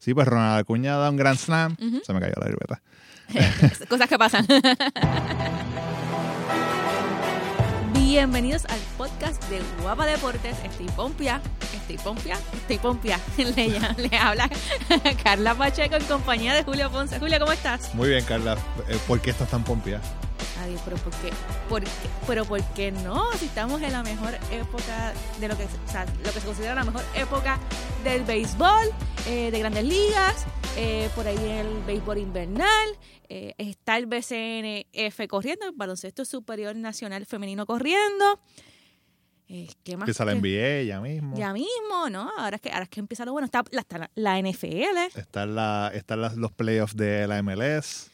Sí, pues Ronald Acuña da un Grand Slam. Se me cayó la libreta. Cosas que pasan. Bienvenidos al podcast de Guapa Deportes. Estoy pompia, estoy pompia, estoy pompia. Le, le habla Carla Pacheco en compañía de Julio Ponce. Julio, ¿cómo estás? Muy bien, Carla. Eh, ¿Por qué estás tan pompia? Pero ¿por qué? ¿Por qué? Pero ¿por qué no? Si estamos en la mejor época de lo que, o sea, lo que se considera la mejor época del béisbol, eh, de grandes ligas, eh, por ahí el béisbol invernal, eh, está el BCNF corriendo, el baloncesto superior nacional femenino corriendo. ¿Qué más? Empieza la que- NBA ya mismo. Ya mismo, ¿no? Ahora es que, ahora es que empieza lo bueno. Está, la, está la, la NFL. Están, la, las- los playoffs de la MLS.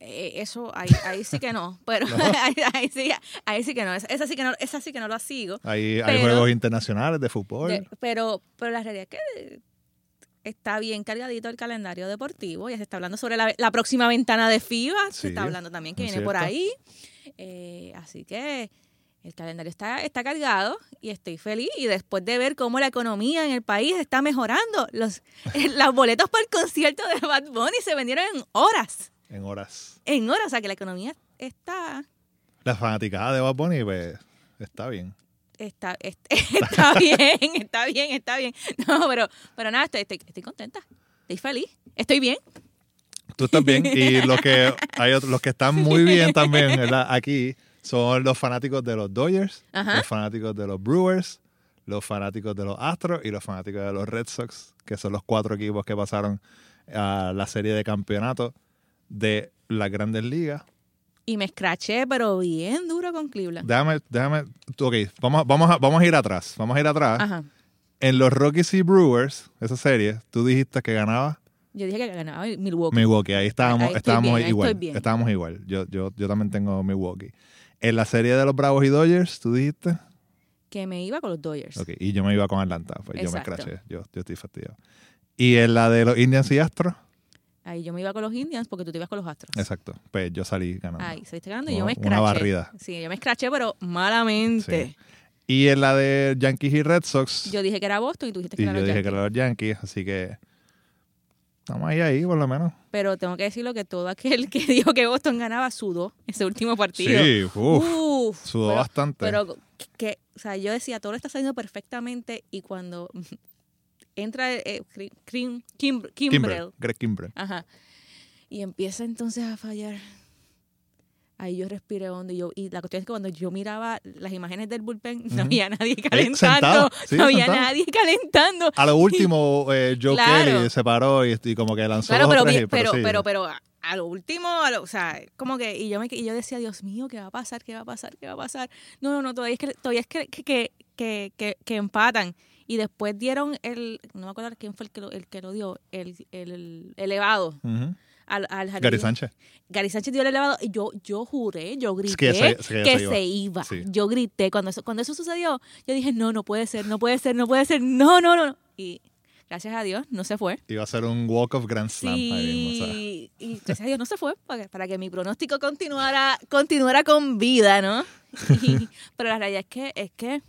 Eh, eso, ahí, ahí sí que no. Pero ahí, ahí sí, ahí sí que no. Esa, sí que no. Esa sí que no lo sigo. Hay, hay Pero- juegos internacionales de fútbol. De- pero, pero la realidad es que está bien cargadito el calendario deportivo. Ya se está hablando sobre la, la próxima ventana de FIBA. Sí, se está hablando también que viene por ahí. Eh, así que el calendario está, está cargado y estoy feliz. Y después de ver cómo la economía en el país está mejorando, los, los boletos para el concierto de Bad Bunny se vendieron en horas. En horas. En horas. O sea que la economía está La fanaticada de Bad Bunny, pues, está bien. Está, est- está bien, está bien, está bien. No, pero, pero nada, estoy, estoy, estoy contenta. Estoy feliz. Estoy bien. Tú estás bien. Y los que, hay otros, los que están muy bien también, ¿verdad? Aquí son los fanáticos de los Dodgers, Ajá. los fanáticos de los Brewers, los fanáticos de los Astros y los fanáticos de los Red Sox, que son los cuatro equipos que pasaron a la serie de campeonato de las grandes ligas. Y me escraché, pero bien duro con Cleveland. Déjame, déjame, ok, vamos, vamos, a, vamos a ir atrás, vamos a ir atrás. Ajá. En los Rockies y Brewers, esa serie, tú dijiste que ganaba Yo dije que ganaba Milwaukee. Milwaukee, ahí estábamos, Ahí estábamos bien, igual. Estábamos igual. Yo, yo, yo también tengo Milwaukee. En la serie de los Bravos y Dodgers, tú dijiste. Que me iba con los Dodgers. Ok, y yo me iba con Atlanta, pues yo me escraché. Yo, yo estoy fastidiado. Y en la de los Indians y Astros, Ahí yo me iba con los Indians porque tú te ibas con los Astros. exacto. Pues yo salí ganando. Ahí saliste ganando y Una- yo me una escraché. barrida. Sí, yo me escraché, pero malamente. Sí. Y en la de Yankees y Red Sox, Yo dije que era Boston y tú dijiste que y era yo los dije que Yankees. eran los Yankees, así que estamos ahí, ahí, por lo menos. Pero tengo que decirlo que todo aquel que dijo que Boston ganaba sudó ese último partido. Sí, uff, Uf, sudó pero- bastante. Pero que, o sea, yo decía, todo está saliendo perfectamente y cuando entra eh, Kim, Kim, Kimbrel, Kimbrel, Greg ajá, y empieza entonces a fallar, ahí yo respiré hondo y, yo, y la cuestión es que cuando yo miraba las imágenes del bullpen, no había nadie sentado, calentando, sí, no había sentado. nadie calentando. A lo último, eh, Joe Claro. Kelly se paró y, y como que lanzó Claro, pero, tres, y- pero, sí. pero, pero, a, lo último, a lo- o sea, como que, y yo, me, y yo decía, Dios mío, ¿qué va a pasar? ¿Qué va a pasar? ¿Qué va a pasar? No, no, no, todavía es que, todavía es que, que, que- que empatan. Y después dieron el, no me acuerdo quién fue el que lo, el que lo dio, el, el, el elevado Ujú. al, al jardín. Gary Sánchez. Gary Sánchez dio el elevado y yo, yo juré, yo grité Es que se- que iba. se iba. Sí. Yo grité. Cuando eso, cuando eso sucedió, yo dije, no, no puede ser, no puede ser, no puede ser, no, no, no. Y gracias a Dios, no se fue. Iba a ser un walk of Grand Slam ahí mismo, o sea. Y gracias a Dios no se fue para que, para que mi pronóstico continuara, continuara con vida, ¿no? Y- pero la realidad es que, es que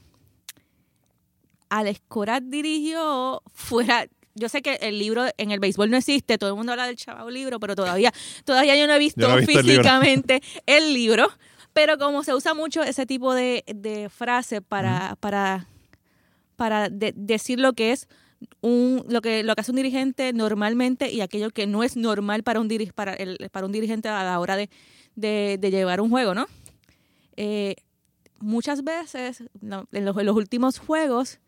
Alex Corat dirigió fuera. Yo sé que el libro en el béisbol no existe, todo el mundo habla del chaval libro, pero todavía, todavía yo no he visto, Yo no he visto el libro. físicamente el libro. Pero como se usa mucho ese tipo de, de frase para, para, para de- decir lo que es un, lo que lo que hace un dirigente normalmente y aquello que no es normal para un para el, para un dirigente a la hora de, de- de llevar un juego, ¿no? Eh, muchas veces no, en, los, en los últimos juegos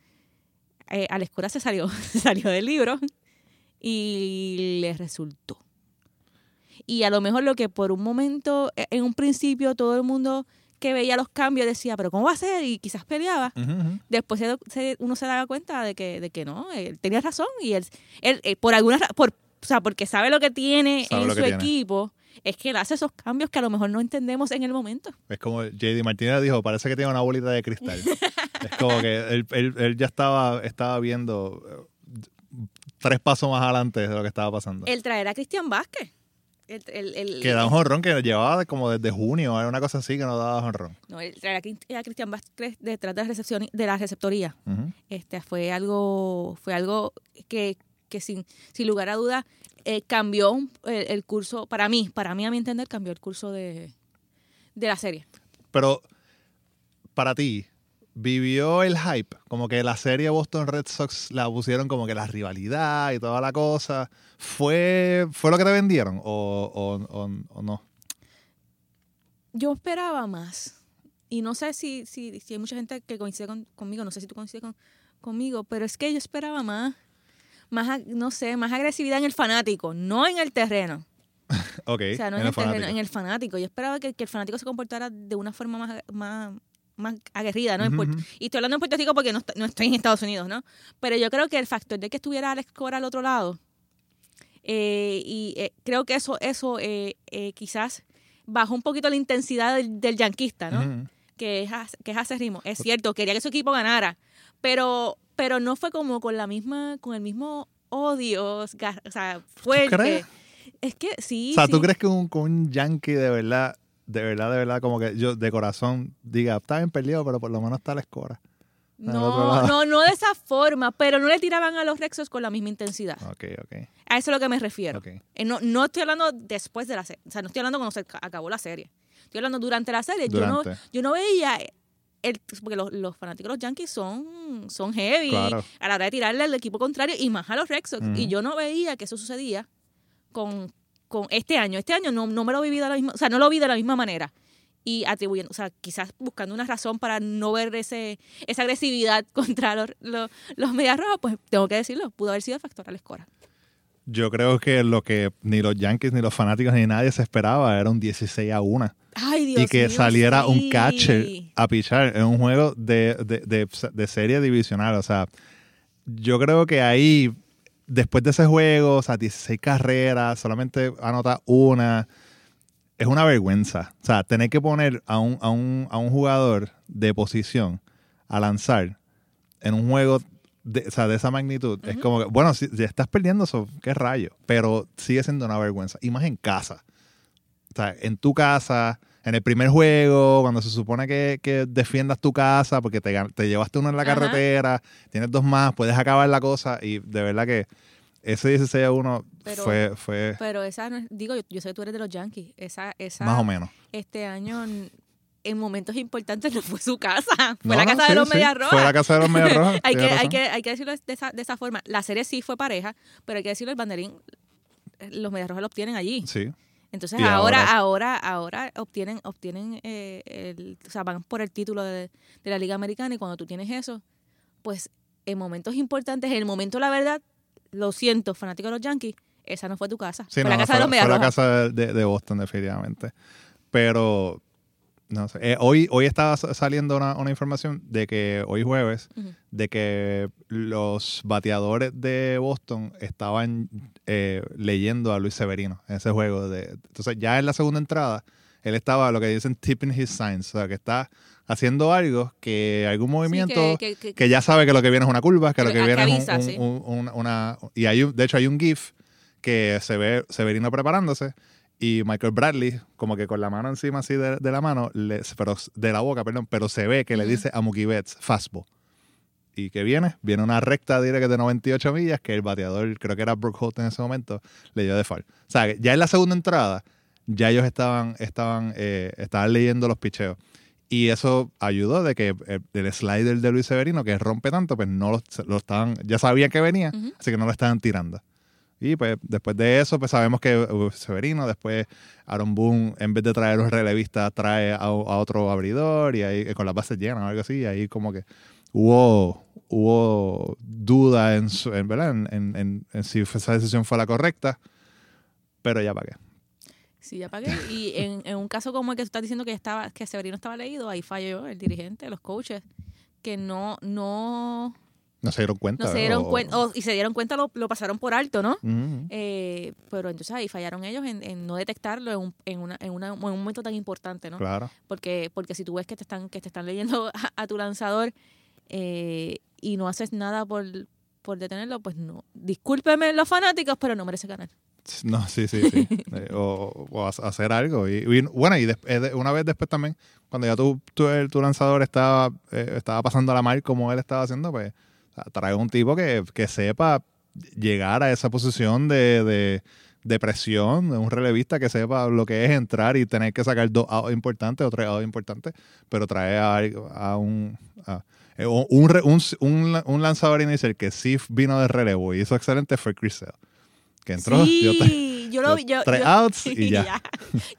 eh, Alex Cora se salió se salió del libro y le resultó y a lo mejor lo que por un momento eh, en un principio todo el mundo que veía los cambios decía pero cómo va a ser y quizás peleaba después uno se daba cuenta de que, de que no, él tenía razón y él, él, eh, por alguna por, o sea, porque sabe lo que tiene Sabe en su tiene. equipo, es que él hace esos cambios que a lo mejor no entendemos en el momento. Es como JD Martínez dijo, parece que tiene una bolita de cristal. es como que él, él- él ya estaba, estaba viendo eh, tres pasos más adelante de lo que estaba pasando. El traer a Cristian Vázquez. El, el- el- que da un jonrón que llevaba como desde junio, era una cosa así que no daba jonrón. no, el traer a Cri- a Cristian Vázquez detrás de la, recepción, de la receptoría este, fue algo fue algo que, que sin, sin lugar a dudas eh, cambió el, el curso, para mí, para mí a mi entender, cambió el curso de, de la serie. Pero para ti, ¿vivió el hype? Como que la serie Boston Red Sox la pusieron como que la rivalidad y toda la cosa. ¿Fue, fue lo que te vendieron o, o- o- o no? Yo esperaba más. Y no sé si, si, si hay mucha gente que coincide con- conmigo, no sé si tú coincides con- conmigo, pero es que yo esperaba más, más, no sé, más agresividad en el fanático, no en el terreno. Ok, O sea, no en el el terreno, fanático. en el fanático. Yo esperaba que, que el fanático se comportara de una forma más, más, más aguerrida, ¿no? Y estoy hablando en Puerto Rico porque no, no estoy en Estados Unidos, ¿no? Pero yo creo que el factor de que estuviera Alex Cora al otro lado, eh, y eh, creo que eso, eso eh, quizás bajó un poquito la intensidad del, del yanquista, ¿no? Ujú. que es, que es acérrimo. Es cierto, quería que su equipo ganara, pero, pero no fue como con la misma, con el mismo odio, o sea, fuerte. crees? Es que sí. O sea, ¿tú sí. crees que un, que un yankee de verdad, de verdad, de verdad, como que yo de corazón diga, está bien peleado, pero por lo menos está la escora? No, no, no de esa forma, pero no le tiraban a los Rexos con la misma intensidad. Ok, ok, A eso es a lo que me refiero. ok. Eh, no, no estoy hablando después de la serie, o sea, no estoy hablando cuando se ca- acabó la serie. Estoy hablando durante la serie. Yo no, Durante. yo no veía el, porque los, los fanáticos de los Yankees son, son heavy Claro. a la hora de tirarle al equipo contrario y más a los. Ujú. Y yo no veía que eso sucedía con, con este año. Este año no, no me lo viví de la misma, o sea, no lo vi de la misma manera. Y atribuyendo, o sea, quizás buscando una razón para no ver ese, esa agresividad contra los, los, los Medias Rojas, pues tengo que decirlo, pudo haber sido el factor Alex Cora. Yo creo que lo que ni los Yankees, ni los fanáticos, ni nadie se esperaba era un 16 a 1. Ay, Dios y que mío, saliera un sí. catcher a pichar en un juego de, de, de- de serie divisional. O sea, yo creo que ahí, después de ese juego, o sea, 16 carreras, solamente anota una, es una vergüenza. O sea, tener que poner a un, a un, a un jugador de posición a lanzar en un juego de, o sea, de esa magnitud, es como que, bueno, si, si estás perdiendo eso, qué rayo, pero sigue siendo una vergüenza. Y más en casa. O sea, en tu casa, en el primer juego, cuando se supone que, que defiendas tu casa porque te, te llevaste uno en la Ajá. carretera, tienes dos más, puedes acabar la cosa y de verdad que ese 16 a 1 Pero- fue, fue Pero esa, no es- digo, yo, yo sé que tú eres de los Yankees. Esa, esa, más o menos. este año en momentos importantes no fue su casa, fue No, la no, casa sí, de los sí, Medias Rojas. Fue la casa de los Medias Rojas. hay, que, hay, que, hay que decirlo de esa, de esa forma. La serie sí fue pareja, pero hay que decirlo, el banderín, eh, los Medias Rojas lo obtienen allí. Sí. Entonces Y ahora, ahora- ahora, obtienen, obtienen eh, el, o sea, van por el título de, de la Liga Americana y cuando tú tienes eso, pues en momentos importantes, en el momento la verdad, lo siento, fanático de los Yankees, esa no fue tu casa. Sí, fue no, la casa fue, de los fue la casa de, de Boston, definitivamente. Pero, no sé. eh, hoy, hoy estaba sa- saliendo una, una información de que hoy jueves, de que los bateadores de Boston estaban eh, leyendo a Luis Severino en ese juego. De, entonces, ya en la segunda entrada, él estaba lo que dicen tipping his signs, o sea, que está haciendo algo que algún movimiento que- que- que ya sabe que lo que viene es una curva, que lo Que- viene avisa, es un, sí. un- un- una, y hay un- de hecho hay un GIF que se ve Severino preparándose y Michael Bradley como que con la mano encima así de, de la mano, le- pero de la boca, perdón, pero se ve que le dice a Mookie Betts fastball. ¿Y que viene? Viene una recta directa de 98 millas que el bateador, creo que era Brooke Holt en ese momento, le dio de foul. O sea, que ya en la segunda entrada, ya ellos estaban, estaban, eh, estaban leyendo los picheos. Y eso ayudó de que el, el slider de Luis Severino, que rompe tanto, pues no lo, lo estaban, ya sabían que venía, así que no lo estaban tirando. Y pues después de eso, pues sabemos que uh, Severino, después Aaron Boone, en vez de traer un relevista, trae a, a otro abridor y ahí eh, con las bases llenas o algo así, y ahí como que hubo, hubo duda en, en, ¿verdad? En, en- en- si esa decisión fue la correcta, pero ya para qué. Sí, ya pagué. Y en un caso como el que tú estás diciendo que estaba que Severino estaba leído, ahí falló el dirigente, los coaches, que no no No se dieron cuenta. no se dieron cuenta, o- y se dieron cuenta, lo, lo pasaron por alto, ¿no? Eh, pero entonces ahí fallaron ellos en, en no detectarlo en un, en, una, en, una- en un momento tan importante, ¿no? Claro. Porque, porque si tú ves que te están, que te están leyendo a, a tu lanzador eh, y no haces nada por, por detenerlo, pues no. Discúlpeme los fanáticos, pero no merece ganar. No, sí, sí, sí. Eh, o, o ha- hacer algo. Y, y bueno, y eh, de- una vez después también, cuando ya tu, tu, el- tu lanzador estaba, eh, estaba pasando la mal como él estaba haciendo, pues trae un tipo que, que sepa llegar a esa posición de, de, de presión, de un relevista que sepa lo que es entrar y tener que sacar dos outs importantes o tres outs importantes, pero trae a, a un... a- eh, un, un, un- un lanzador inicial que sí vino de relevo y hizo excelente fue Chris que entró, Sí, yo lo vi. Yo, tres yo- outs y ya.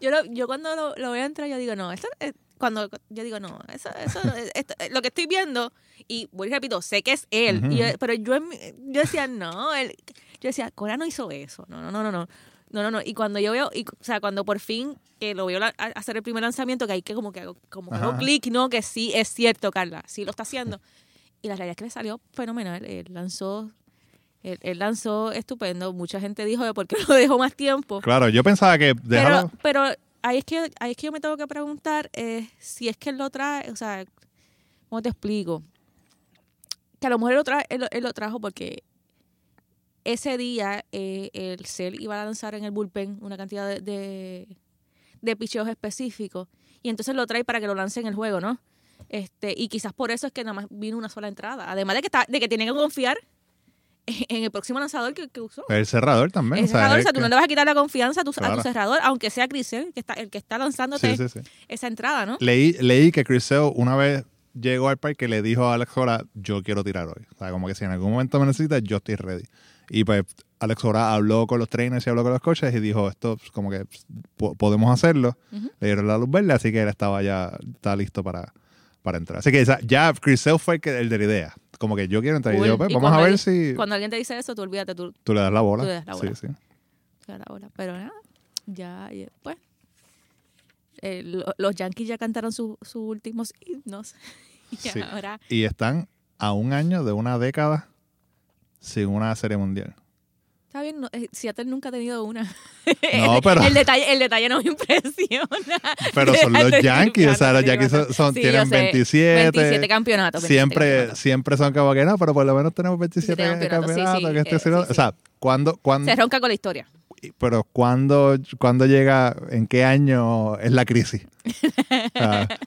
Yo, lo- yo cuando lo, lo veo entrar, yo digo, no, esto, es- cuando yo digo, no, eso, eso, esto- lo que estoy viendo, y vuelvo y repito, sé que es él, Ujú. y yo- pero yo, yo decía, no, él, yo decía, Cora no hizo eso, no, no, no, no, no. No, no, no. Y cuando yo veo, y, o sea, cuando por fin que lo veo la- a- hacer el primer lanzamiento, que hay que como que hago, como que hago clic, no, que sí es cierto, Carla, sí lo está haciendo. Y la realidad es que le salió fenomenal. Él lanzó, él, él lanzó estupendo. Mucha gente dijo por qué lo dejó más tiempo. Claro, yo pensaba que Pero, dejarlo... pero ahí es que ahí es que yo me tengo que preguntar eh, si es que él lo trae, o sea, ¿cómo te explico? Que a lo mejor él lo, trajo porque ese día eh, el CEL iba a lanzar en el bullpen una cantidad de, de, de picheos específicos y entonces lo trae para que lo lance en el juego, ¿no? Este, y quizás por eso es que nada más vino una sola entrada. Además de que, está, de que tiene que confiar en el próximo lanzador que, que usó. El cerrador también. El cerrador, o sea, tú que- no le vas a quitar la confianza a tu, a tu Claro. cerrador, aunque sea Crisel, que está, el que está lanzándote Sí, sí, sí. esa entrada, ¿no? Leí, leí que Chris Sale una vez llegó al parque y le dijo a Alex Cora, yo quiero tirar hoy. O sea, como que si en algún momento me necesitas, yo estoy ready. Y pues Alex Cora habló con los trainers y habló con los coaches y dijo, esto pues, como que po- podemos hacerlo. Ujú. Le dieron la luz verde, así que él estaba ya está listo para, para entrar. Así que ya Chris Sale fue el, que, el de la idea. Como que yo quiero entrar. Y yo, pues, Y vamos a ver alguien- si Cuando alguien te dice eso, tú olvídate, tú tú le das la bola. tú le das la bola. Sí, sí. te das la bola. Pero nada, ya, ya, pues. eh, lo- los Yankees ya cantaron su- sus últimos himnos. Y Sí. ahora, Y están a un año de una década sin una serie mundial. Está bien, no, eh, Seattle nunca ha tenido una. No, el, pero- el detalle, el detalle no me impresiona. Pero son los Yankees, o sea, los Yankees son, son- Sí, tienen sé. 27. 27 campeonatos. 27 siempre, campeonatos. siempre son como que no, pero por lo menos tenemos 27 27 campeonatos. campeonatos, sí, sí, que este eh, O sea, ¿cuándo, cuándo, Se ronca con la historia. pero ¿cuándo, cuándo llega, en qué año es la crisis?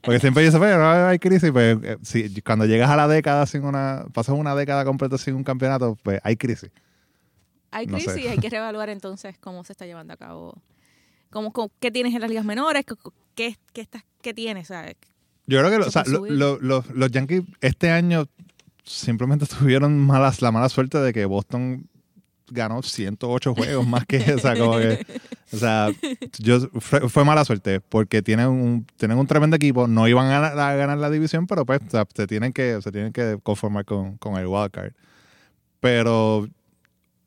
Porque siempre dice, pero no hay crisis, pues eh, si, cuando llegas a la década sin una, pasas una década completa sin un campeonato, pues hay crisis. Hay No sé. crisis, hay que reevaluar entonces cómo se está llevando a cabo. Cómo, cómo- ¿Qué tienes en las ligas menores? ¿Qué, qué, estás, qué tienes? ¿sabes? Yo creo que lo- o sea, lo- lo- lo- los Yankees este año simplemente tuvieron malas, la mala suerte de que Boston ganó 108 juegos más que, como que, o sea, yo, fue, fue mala suerte porque tienen un, tienen un tremendo equipo, no iban a, ganar- a ganar la división, pero pues, o sea, se tienen que, se tienen que conformar con, con el wildcard. Pero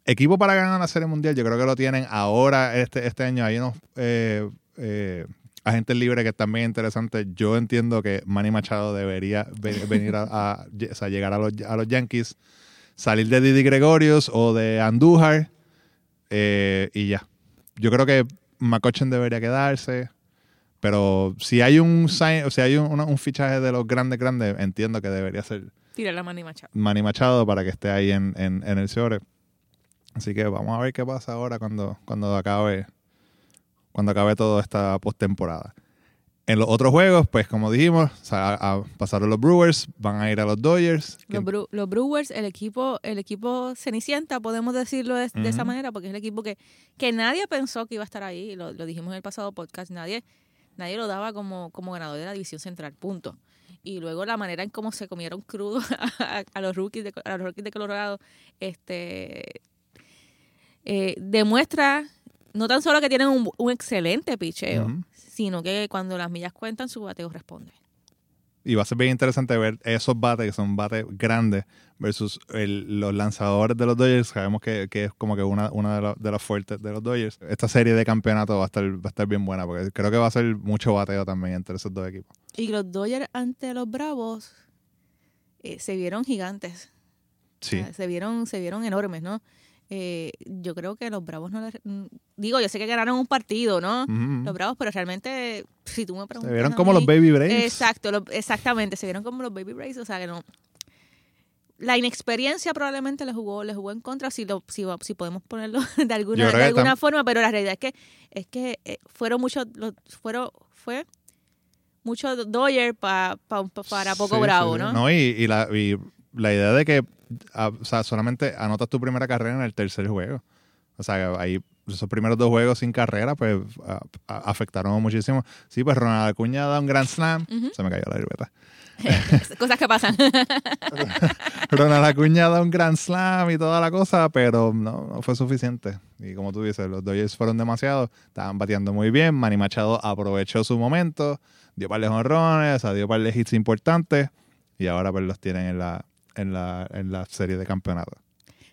equipo para ganar la Serie Mundial, yo creo que lo tienen ahora, este, este año. Hay unos eh, eh, agentes libres que están bien interesantes. Yo entiendo que Manny Machado debería ve- venir a, a- o sea, llegar a los, a los Yankees, salir de Didi Gregorius o de Andújar eh, y ya. Yo creo que McCutcheon debería quedarse. Pero si hay un sign- o si hay un, un fichaje de los grandes, grandes, entiendo que debería ser Tira la mano y machado. Manny Machado para que esté ahí en, en, en el Ciore. Así que vamos a ver qué pasa ahora cuando, cuando acabe cuando acabe toda esta postemporada. En los otros juegos, pues como dijimos, o sea, a- a- pasaron los Brewers, van a ir a los Dodgers. Los, Bru- los Brewers, el equipo, el equipo Cenicienta, podemos decirlo de, de esa manera, porque es el equipo que, que nadie pensó que iba a estar ahí. Lo, lo dijimos en el pasado podcast, nadie, nadie lo daba como, como ganador de la división central, punto. Y luego la manera en cómo se comieron crudo a, a los rookies de, a los rookies de Colorado, este eh, demuestra no tan solo que tienen un, un excelente picheo, sino que cuando las millas cuentan, su bateo responde. Y va a ser bien interesante ver esos bates, que son bates grandes, versus el- los lanzadores de los Dodgers. Sabemos que, que es como que una, una de, los, de los fuertes de los Dodgers. Esta serie de campeonato va a estar, va a estar bien buena, porque creo que va a ser mucho bateo también entre esos dos equipos. Y los Dodgers ante los Bravos eh, se vieron gigantes. Sí. O sea, se vieron, se vieron enormes, ¿no? Eh, yo creo que los Bravos no les- mm, digo, yo sé que ganaron un partido, ¿no? Los Bravos, pero realmente, si tú me Se preguntas. vieron a como mí- los Baby Braves. Exacto, lo- exactamente, se vieron como los Baby Braves, o sea que no. La inexperiencia probablemente le jugó, le jugó en contra, si lo, si, si podemos ponerlo de alguna, de alguna forma, pero la realidad es que es que eh, fueron muchos, los- fueron, fue mucho Dodger pa, pa- pa- para poco Sí, Bravo, sí. ¿no? No, y, y la, y la idea de que ah, o sea, solamente anotas tu primera carrera en el tercer juego. O sea, ahí esos primeros dos juegos sin carrera, pues a- a- afectaron muchísimo. Sí, pues Ronald Acuña da un Grand Slam. Ujú. Se me cayó la libreta. Cosas que pasan. Ronald Acuña da un Grand Slam y toda la cosa, pero no, no fue suficiente. Y como tú dices, los Dodgers fueron demasiado, estaban bateando muy bien. Manny Machado aprovechó su momento, dio par de honrones, o sea, dio par de hits importantes y ahora pues los tienen en la, en la, en la serie de campeonato.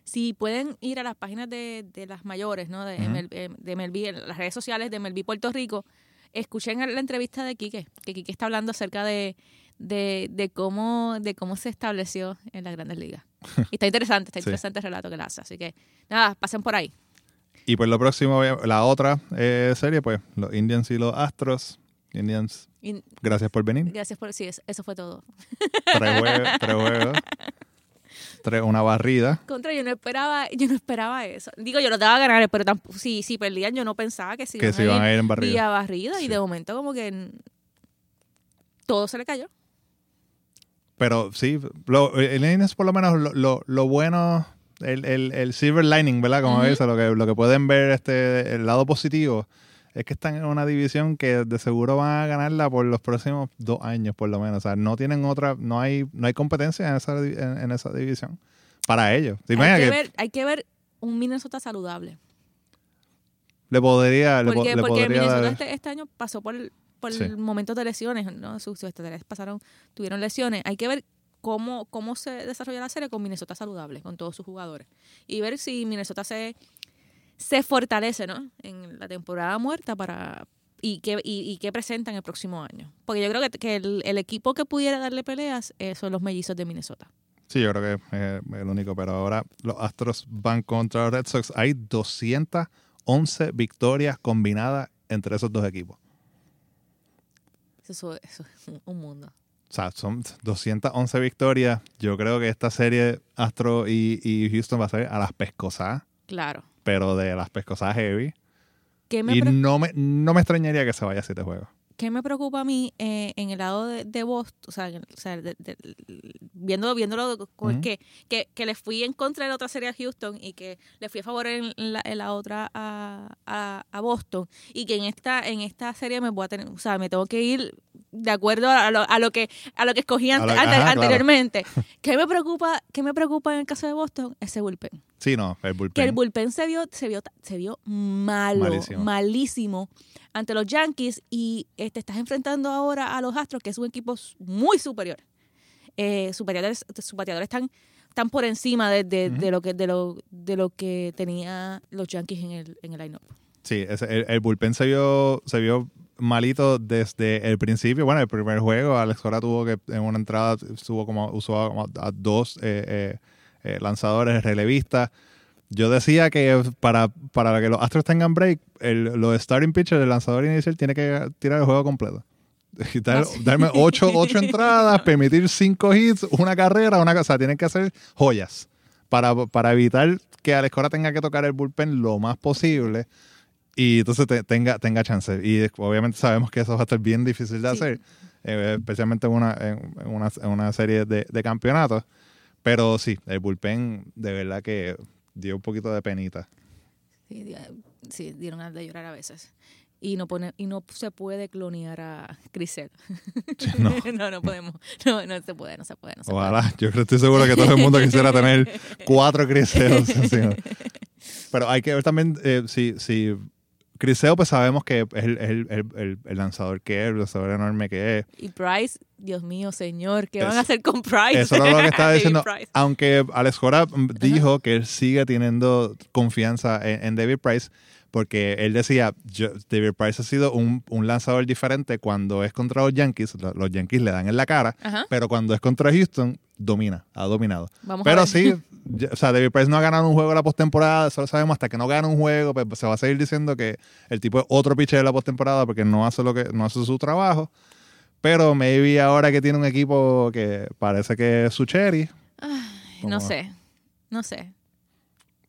Si pueden ir a las páginas de, de las mayores, ¿no? De. ML eh, de MLB, en las redes sociales de MLB Puerto Rico, escuchen la entrevista de Quique, que Quique está hablando acerca de, de, de cómo, de cómo se estableció en las grandes ligas. Y está interesante, está Sí. interesante el relato que hace. Así que, nada, pasen por ahí. Y pues lo próximo, la otra eh, serie, pues los Indians y los Astros. Indians, gracias por venir. gracias por... Sí, eso, fue todo. Tres juegos, tres juegos. Una barrida. Contra, yo no esperaba, yo no esperaba eso. Digo, yo lo daba a ganar, pero tampoco, sí, sí perdían, yo no pensaba que sí Que se iban a ir en barrida. vía barrida. Sí. Y de momento como que todo se le cayó. Pero sí, lo, el Indians por lo menos lo, lo, lo bueno, el, el, el silver lining, ¿verdad? Como dice, lo que, lo que pueden ver, este, el lado positivo, es que están en una división que de seguro van a ganarla por los próximos dos años, por lo menos. O sea, no tienen otra, no hay, no hay competencia en esa, en, en esa división para ellos. ¿Te Hay que, ver, hay que ver un Minnesota saludable. le podría, le, po- Porque, le porque podría Minnesota dar- este, este año pasó por, por Sí. momentos de lesiones, ¿no? Sus, sus pasaron, tuvieron lesiones. Hay que ver cómo, cómo se desarrolla la serie con Minnesota saludable, con todos sus jugadores. Y ver si Minnesota se, se fortalece, ¿no? En la temporada muerta para y qué, y, y qué presentan el próximo año. Porque yo creo que, que el, el equipo que pudiera darle peleas eh, son los mellizos de Minnesota. Sí, yo creo que es el único, pero ahora los Astros van contra los Red Sox. Hay 211 victorias combinadas entre esos dos equipos. Eso, eso es un- un mundo. O sea, son 211 victorias. Yo creo que esta serie Astro y, y Houston va a ser a las pescosadas, Claro. Pero de las pescosadas heavy. ¿Qué me, Y no me, no me extrañaría que se vaya a siete juegos. ¿Qué me preocupa a mí eh, en el lado de, de Boston? O sea, o sea, de- de- viéndolo, viéndolo con que, que, que le fui en contra de la otra serie a Houston y que le fui a favor en la, en la otra a, a, a Boston y que en esta en esta serie me voy a tener, o sea, me tengo que ir de acuerdo a lo, a lo que a lo que escogí A ante- lo- ante- ajá, claro. anteriormente. ¿Qué me preocupa? ¿Qué me preocupa en el caso de Boston? Ese bullpen. Sí, no, el bullpen. Que el bullpen se vio, se vio, se vio malo, Malísimo. malísimo ante los Yankees y te estás enfrentando ahora a los Astros, que es un equipo muy superior. Eh, sus bateadores, sus bateadores están, están por encima de, de- lo que de lo, de lo que tenía los Yankees en el, en el line-up. Sí, ese- el, el bullpen se vio, se vio malito desde el principio. Bueno, el primer juego, Alex Cora tuvo que en una entrada tuvo como, usó a, como a dos eh, eh, eh, lanzadores relevistas. Yo decía que para, para que los Astros tengan break, el, los starting pitchers, el lanzador inicial, tiene que tirar el juego completo. Dar- Ah, darme ocho, ocho entradas, permitir cinco hits, una carrera, una cosa. Tienen que hacer joyas para, para evitar que Alex Cora tenga que tocar el bullpen lo más posible y entonces te- tenga, tenga chance. Y obviamente sabemos que eso va a estar bien difícil de Sí. hacer, eh, especialmente en una, en, una, en una serie de, de campeonatos. Pero sí, el bullpen de verdad que dio un poquito de penita. Sí, di- sí, dieron ganas de llorar a veces. Y no pone, y no se puede clonear a Crisel. No. no, no podemos. No, no se puede, no se puede, no se puede. Ojalá, yo creo, estoy seguro que todo el mundo quisiera tener cuatro encima. Pero hay que ver también eh, si, si Criseo, pues sabemos que es el, el- el- el- lanzador que es, el lanzador enorme que es. Y Price, Dios mío, señor, ¿qué van a hacer con Price? Eso era lo que estaba diciendo. Aunque Alex Cora dijo que él sigue teniendo confianza en, en David Price, porque él decía, yo- David Price ha sido un, un lanzador diferente cuando es contra los Yankees, lo- los Yankees le dan en la cara, Ajá. pero cuando es contra Houston, domina, ha dominado. Vamos a Pero sí, ya- o sea, David Price no ha ganado un juego en la postemporada, eso lo sabemos, hasta que no gana un juego, pues se va a seguir diciendo que el tipo es otro pitcher de la postemporada porque no hace lo que no hace su trabajo. Pero maybe ahora que tiene un equipo que parece que es su cherry, Ay, ¿Cómo no sé, no sé.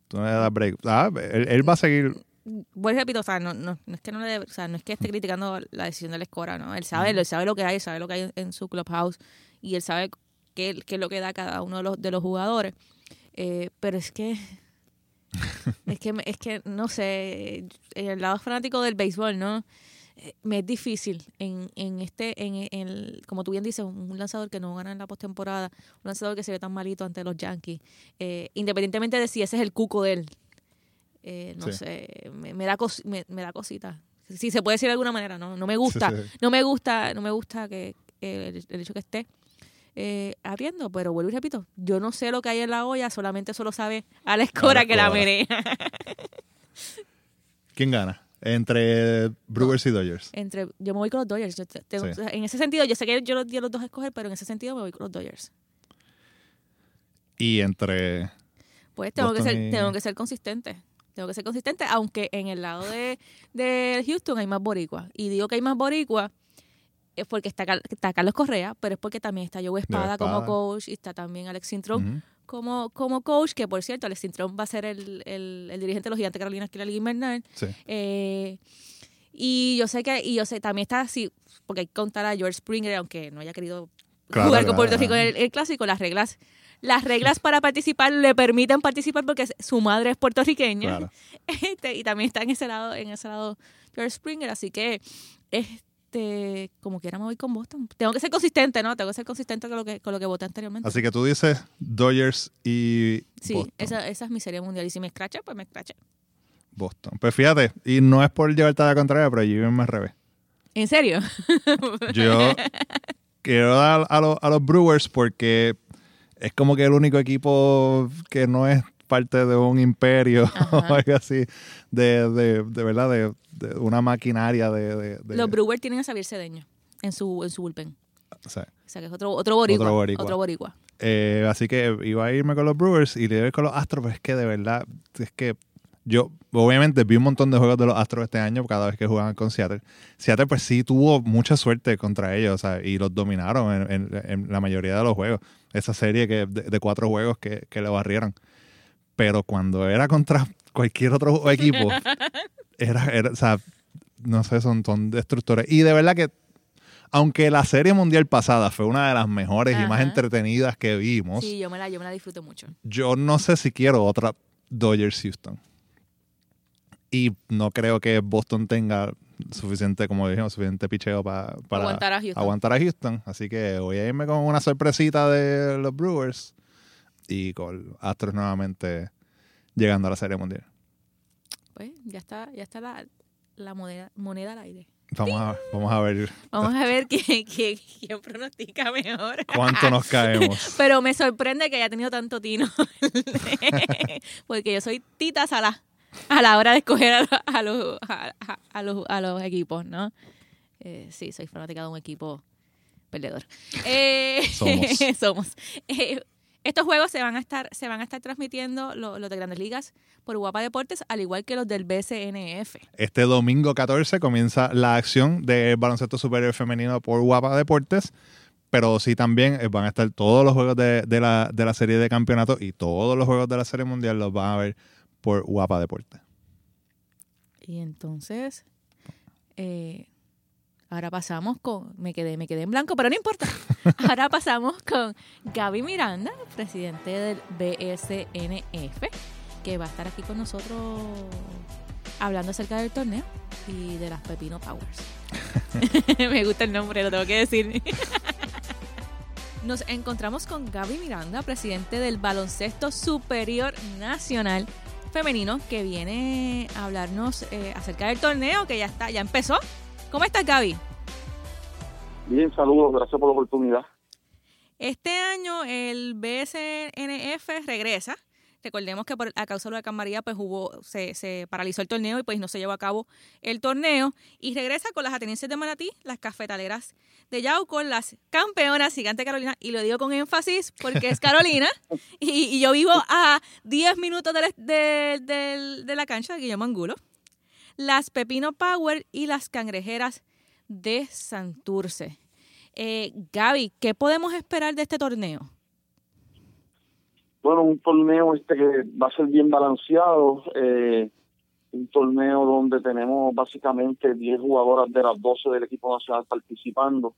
tú no le das break. Ah, él, él va a seguir. Y repito, o sea, no, no, no es que no le, o sea, no es que esté criticando la decisión de la escora, ¿no? Él sabe, él sabe lo que hay, sabe lo que hay en su clubhouse y él sabe qué, qué es lo que da cada uno de los, de los jugadores. Eh, pero es que es que es que no sé en el lado fanático del béisbol no Eh, me es difícil en, en este en, en el, como tú bien dices un lanzador que no gana en la postemporada un lanzador que se ve tan malito ante los Yankees eh, independientemente de si ese es el cuco de él eh, no Sí. sé me, me da cos- me, me da cosita si se puede decir de alguna manera no no me gusta Sí, sí. no me gusta no me gusta que el, el hecho que esté eh, abriendo, pero vuelvo y repito, yo no sé lo que hay en la olla, solamente solo sabe a la escora que la menea. ¿Quién gana? Entre Brewers y Dodgers. Entre, yo me voy con los Dodgers. Yo tengo- Sí. En ese sentido, yo sé que yo los di a los dos a escoger, pero en ese sentido me voy con los Dodgers. Y entre. Pues tengo que ser, y- tengo que ser consistente. Tengo que ser consistente, aunque en el lado de, de Houston hay más boricua. Y digo que hay más boricua es porque está, Car- está Carlos Correa, pero es porque también está Joe Espada, como coach y está también Alex Sintrón como, como coach, que por cierto, Alex Sintrón va a ser el, el, el dirigente de los Gigantes Carolinas que la Liga Invernal. Sí. Eh, y yo sé que, y yo sé, también está así, porque hay que contar a George Springer, aunque no haya querido Claro, jugar con Puerto Rico en el, el clásico, las reglas, las reglas para participar le permiten participar porque su madre es puertorriqueña. Claro. Este, y también está en ese lado, en ese lado George Springer, así que este, como quiera me voy con Boston. Tengo que ser consistente, ¿no? Tengo que ser consistente con lo que, con lo que voté anteriormente. Así que tú dices Dodgers y Sí, Boston. esa, esa es mi serie mundial. Y si me escracha, pues me escracha. Boston. Pues fíjate, y no es por llevarte a la contraria, pero yo me al revés. ¿En serio? Yo quiero dar a, los- a los Brewers porque es como que el único equipo que no es parte de un imperio o algo así, de, de, de verdad, de, de una maquinaria de... Los Brewers tienen a Xavier Cedeño en su, en su bullpen. o sea, O sea, que es otro, otro boricua. Otro boricua. Otro boricua. eh, así que iba a irme con los Brewers y le iba a ir con los Astros, pero es que de verdad, es que yo obviamente vi un montón de juegos de los Astros este año cada vez que jugaban con Seattle. Seattle pues sí tuvo mucha suerte contra ellos sea, y los dominaron en, en- en la mayoría de los juegos. Esa serie que, de, de cuatro juegos que, que le barrieron. Pero cuando era contra cualquier otro equipo, era, era, o sea, no sé, son, son destructores. Y de verdad que, aunque la serie mundial pasada fue una de las mejores y más entretenidas que vimos, Sí, yo me la, yo me la disfruto mucho. yo no sé si quiero otra Dodgers Houston. Y no creo que Boston tenga suficiente, como dijimos, suficiente picheo pa- para Aguantar a Houston. aguantar a Houston. Así que voy a irme con una sorpresita de los Brewers y con Astros nuevamente llegando a la Serie Mundial. Pues ya está, ya está la, la moneda, moneda al aire. Vamos a, vamos a ver Vamos a ver quién, quién, quién pronostica mejor. cuánto nos caemos. Pero me sorprende que haya tenido tanto tino. Porque yo soy tita sala a la hora de escoger a, los- a los, a, a- a los, a los equipos, ¿no? Eh, sí, soy fanática de un equipo perdedor. Eh, Somos. somos. Eh, estos juegos se van a estar, se van a estar transmitiendo lo- los de Grandes Ligas por Guapa Deportes, al igual que los del BCNF. Este domingo 14 comienza la acción del baloncesto superior femenino por Guapa Deportes. Pero sí también eh, van a estar todos los juegos de, de la, de la serie de campeonato y todos los juegos de la serie mundial los van a ver por Guapa Deportes. Y entonces, eh, ahora pasamos con, me quedé, me quedé en blanco, pero no importa. Ahora pasamos con Gaby Miranda, presidente del BSNF, que va a estar aquí con nosotros hablando acerca del torneo y de las Pepino Powers. me gusta el nombre, lo tengo que decir. Nos encontramos con Gaby Miranda, presidente del Baloncesto Superior Nacional Femenino, que viene a hablarnos eh, acerca del torneo que ya está, ya empezó. ¿Cómo estás, Gaby? Bien, saludos, gracias por la oportunidad. Este año el BSNF regresa. Recordemos que por a causa de la Huracán María pues hubo, se, se paralizó el torneo y pues no se llevó a cabo el torneo. Y regresa con las atenienses de Manatí, las cafetaleras de Yauco, las campeonas Gigante Carolina. Y lo digo con énfasis porque es Carolina. y, y yo vivo a 10 minutos de, la- de- de- de la cancha de Guillermo Angulo. Las Pepino Power y las cangrejeras de Santurce. Eh, Gaby, ¿qué podemos esperar de este torneo? Bueno, un torneo este que va a ser bien balanceado, eh, un torneo donde tenemos básicamente 10 jugadoras de las 12 del equipo nacional participando,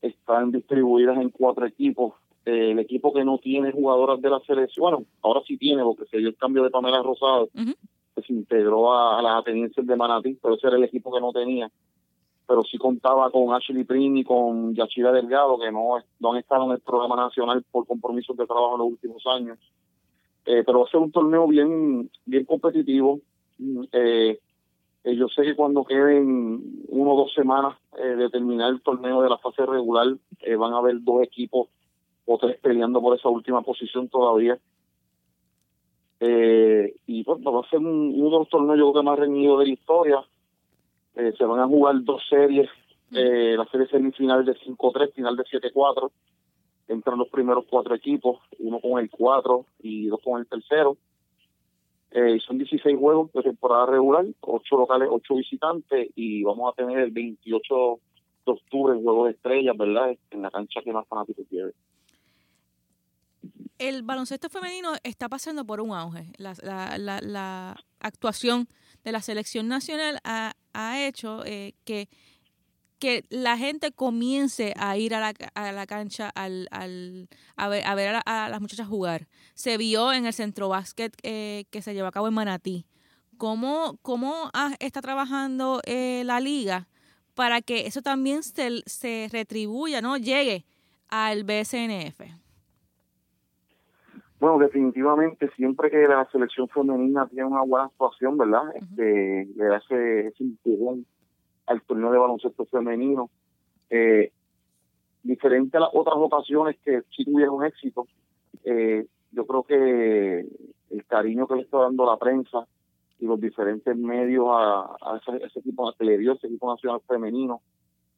están distribuidas en cuatro equipos, el equipo que no tiene jugadoras de la selección, bueno, ahora sí tiene porque se dio el cambio de Pamela Rosado, se integró a, las atenienses de Manatí, pero ese era el equipo que no tenía. Pero sí contaba con Ashley Prim y con Yachira Delgado, que no, no han estado en el programa nacional por compromisos de trabajo en los últimos años. Eh, pero va a ser un torneo bien, bien competitivo. Eh, eh, yo sé que cuando queden uno o dos semanas de terminar el torneo de la fase regular, van a haber dos equipos o tres peleando por esa última posición todavía. Eh, y pues va a ser uno de los torneos yo creo que más reñido de la historia. Eh, se van a jugar dos series, eh, la serie semifinal de 5-3, final de 7-4. Entran los primeros cuatro equipos, uno con el 4 y dos con el tercero. Eh, son 16 juegos de temporada regular, 8 locales, 8 visitantes y vamos a tener el 28 de octubre el juego de estrellas, ¿verdad? En la cancha que más fanáticos tiene el baloncesto femenino está pasando por un auge. La, actuación de la selección nacional ha, hecho eh, que, la gente comience a ir a la, cancha a ver, a, las muchachas jugar. Se vio en el centro básquet eh, que se llevó a cabo en Manatí. ¿Cómo, está trabajando eh, la liga para que eso también se, se retribuya, no llegue al BSNF? Bueno, definitivamente, siempre que la selección femenina tiene una buena actuación, ¿verdad? este, le hace ese empujón al torneo de baloncesto femenino. Eh, diferente a las otras ocasiones que sí tuvieron éxito, eh, yo creo que el cariño que le está dando la prensa y los diferentes medios a, ese, equipo, que le dio ese equipo nacional femenino,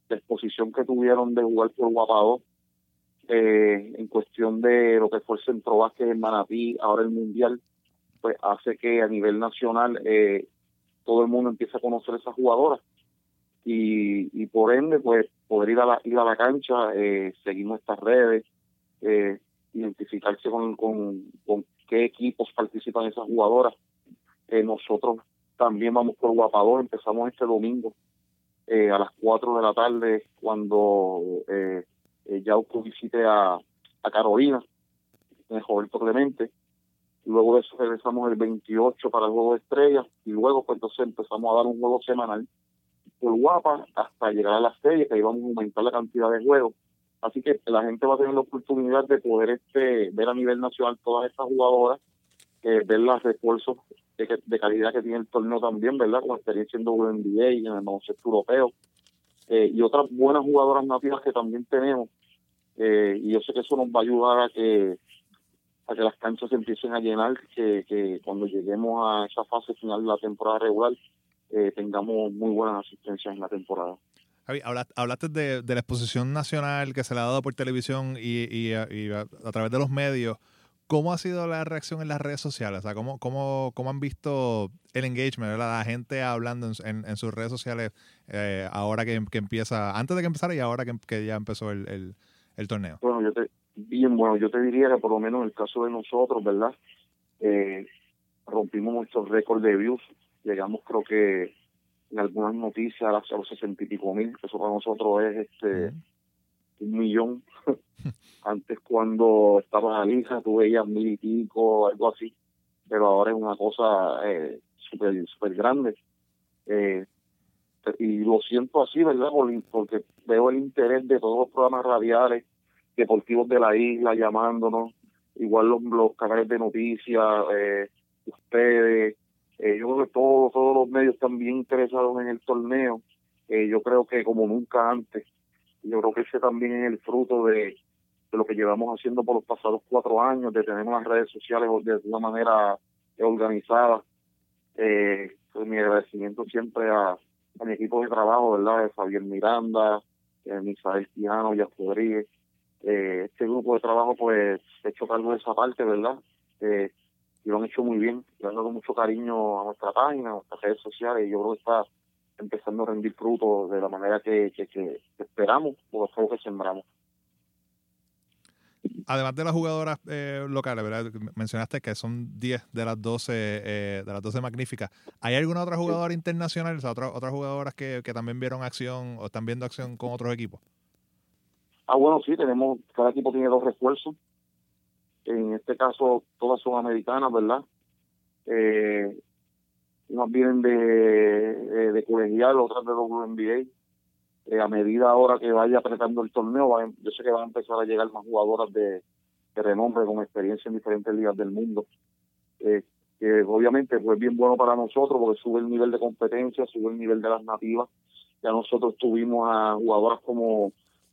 la exposición que tuvieron de jugar por Guapadó, eh, en cuestión de lo que fue el centro básquet en Manatí, ahora el mundial, pues hace que a nivel nacional eh, todo el mundo empiece a conocer a esas jugadoras y, y por ende pues poder ir a la, ir a la cancha, eh, seguir nuestras redes, eh, identificarse con, con, con, qué equipos participan esas jugadoras. Eh, nosotros también vamos por Guapador, empezamos este domingo eh, a las 4 de la tarde cuando eh, eh, ya visite a, a Carolina, en el Roberto Clemente. Luego de eso regresamos el 28 para el juego de estrellas y luego pues entonces empezamos a dar un juego semanal por guapa hasta llegar a las series que ahí vamos a aumentar la cantidad de juegos. Así que la gente va a tener la oportunidad de poder este ver a nivel nacional todas estas jugadoras, ver los refuerzos de, calidad que tiene el torneo también, ¿verdad? Con experiencia en WNBA y en el baloncesto europeo. Eh, y otras buenas jugadoras nativas que también tenemos. Eh, y yo sé que eso nos va a ayudar a que a que las canchas se empiecen a llenar, que, que cuando lleguemos a esa fase final de la temporada regular eh, tengamos muy buenas asistencias en la temporada. Javi, hablaste de, de, la exposición nacional que se le ha dado por televisión y, y, a, través de los medios. ¿Cómo ha sido la reacción en las redes sociales? O sea, ¿cómo, cómo, cómo han visto el engagement, la gente hablando en, en, sus redes sociales eh, ahora que, que, empieza, antes de que empezara y ahora que, que ya empezó el, el, torneo? Bueno, yo te, bien, bueno, yo te diría que por lo menos en el caso de nosotros, ¿verdad? Eh, rompimos nuestros récords de views, llegamos creo que en algunas noticias a los sesenta y pico mil, eso para nosotros es este un millón. Cuando estaba Alisa tú veías mil y pico, algo así, pero ahora es una cosa eh, súper super grande. Eh, y lo siento así, ¿verdad? Porque veo el interés de todos los programas radiales, deportivos de la isla llamándonos, igual los, los canales de noticias, eh, ustedes, eh, yo creo que todos, todos los medios están bien interesados en el torneo. Eh, yo creo que como nunca antes, yo creo que ese también es el fruto de, lo que llevamos haciendo por los pasados cuatro años, de tener unas redes sociales de una manera organizada. Eh, pues mi agradecimiento siempre a, mi equipo de trabajo, ¿verdad? De Javier Miranda, eh, Misael Piano, Yas Rodríguez. Eh, este grupo de trabajo, pues, he hecho cargo de esa parte, ¿verdad? Eh, y lo han hecho muy bien, le han dado mucho cariño a nuestra página, a nuestras redes sociales, y yo creo que está empezando a rendir frutos de la manera que, que, esperamos por los juegos que sembramos. Además de las jugadoras eh, locales, ¿verdad? mencionaste que son 10 de las 12 eh, de las 12 magníficas. ¿Hay alguna otra jugadora internacional, o sea, otras otras jugadoras que, también vieron acción o están viendo acción con otros equipos? Ah, bueno, sí, tenemos, cada equipo tiene dos refuerzos. En este caso, todas son americanas, ¿verdad? Eh, unas vienen de, de, de colegial, otras de WNBA. Eh, a medida ahora que vaya apretando el torneo, va, yo sé que van a empezar a llegar más jugadoras de, renombre con experiencia en diferentes ligas del mundo. Eh, que obviamente fue bien bueno para nosotros porque sube el nivel de competencia, sube el nivel de las nativas. Ya nosotros tuvimos a jugadoras como,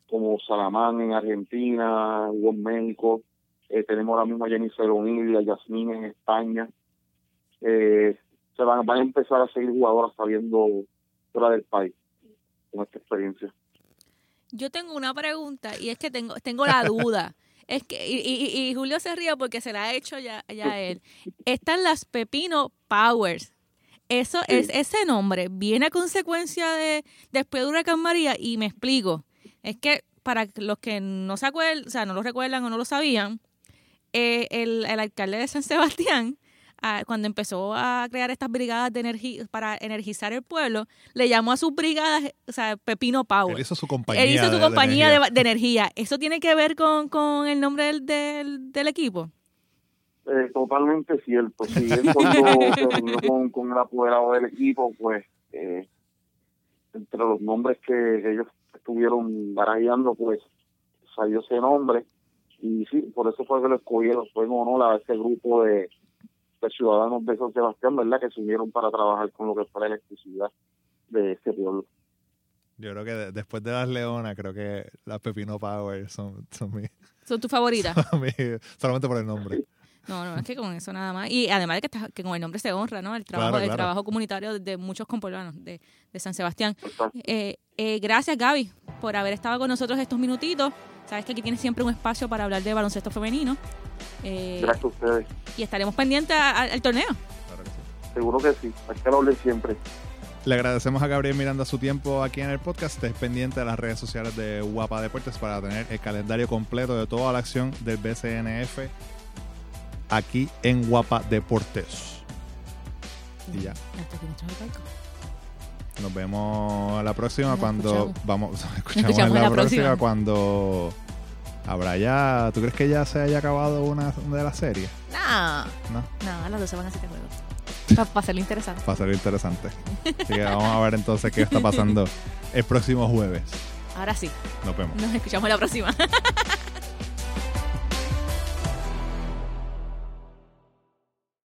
como Salamán en Argentina, Hugo México, eh, tenemos ahora mismo a Jennifer O'Neill a Yasmín en España. Eh, se van, van a empezar a seguir jugadoras saliendo fuera del país con esta experiencia. Yo tengo una pregunta y es que tengo, tengo la duda. Es que, y, y, y Julio se ríe porque se la ha hecho ya, ya él. Están las Pepino Powers. Eso Sí. es ese nombre viene a consecuencia de después de Huracán María y me explico. Es que para los que no se acuerdan, o sea, no lo recuerdan o no lo sabían, eh, el, el alcalde de San Sebastián, ah, cuando empezó a crear estas brigadas de energía para energizar el pueblo, le llamó a sus brigadas, o sea, Pepino Power. Él hizo su compañía. Él hizo su de- compañía de, energía. de energía. ¿Eso tiene que ver con, con el nombre del, del, del equipo? Eh, totalmente cierto. Sí, él cuando se reunió con, con el apoderado del equipo, pues eh, entre los nombres que, que ellos estuvieron barajeando, pues salió ese nombre. Y sí, por eso fue que lo escogieron. Fue en honor a ese grupo de, de ciudadanos de San Sebastián, ¿verdad? Que se unieron para trabajar con lo que fue la electricidad de este pueblo. Yo creo que de- después de las leonas, creo que las Pepino Power son, son mi, ¿Son tus favoritas? solamente por el nombre. No, no, es que con eso nada más. Y además de que, está- que con el nombre se honra, ¿no? El trabajo, Claro, el claro. trabajo comunitario de muchos compolanos de, de San Sebastián. Eh, eh, gracias, Gaby, por haber estado con nosotros estos minutitos. Sabes que aquí tienes siempre un espacio para hablar de baloncesto femenino. Eh, Gracias a ustedes. y estaremos pendientes a- a- al torneo. Claro que sí. Seguro que sí. Hay que hablar siempre. Le agradecemos a Gabriel Miranda su tiempo aquí en el podcast. Estés pendiente de las redes sociales de Guapa Deportes para tener el calendario completo de toda la acción del BCNF aquí en Guapa Deportes. Y ya. Hasta aquí nuestro. Nos vemos a la próxima Nos cuando escuchamos. vamos nos escuchamos, escuchamos en la, la próxima, próxima. cuando habrá ya ¿tú crees que ya se haya acabado una, de las series? No, ¿No? no, las dos se van a hacer juego. Para hacerlo interesante. Va a ser interesante. Así que vamos a ver entonces qué está pasando el próximo jueves. Ahora sí, Nos vemos. nos escuchamos la próxima.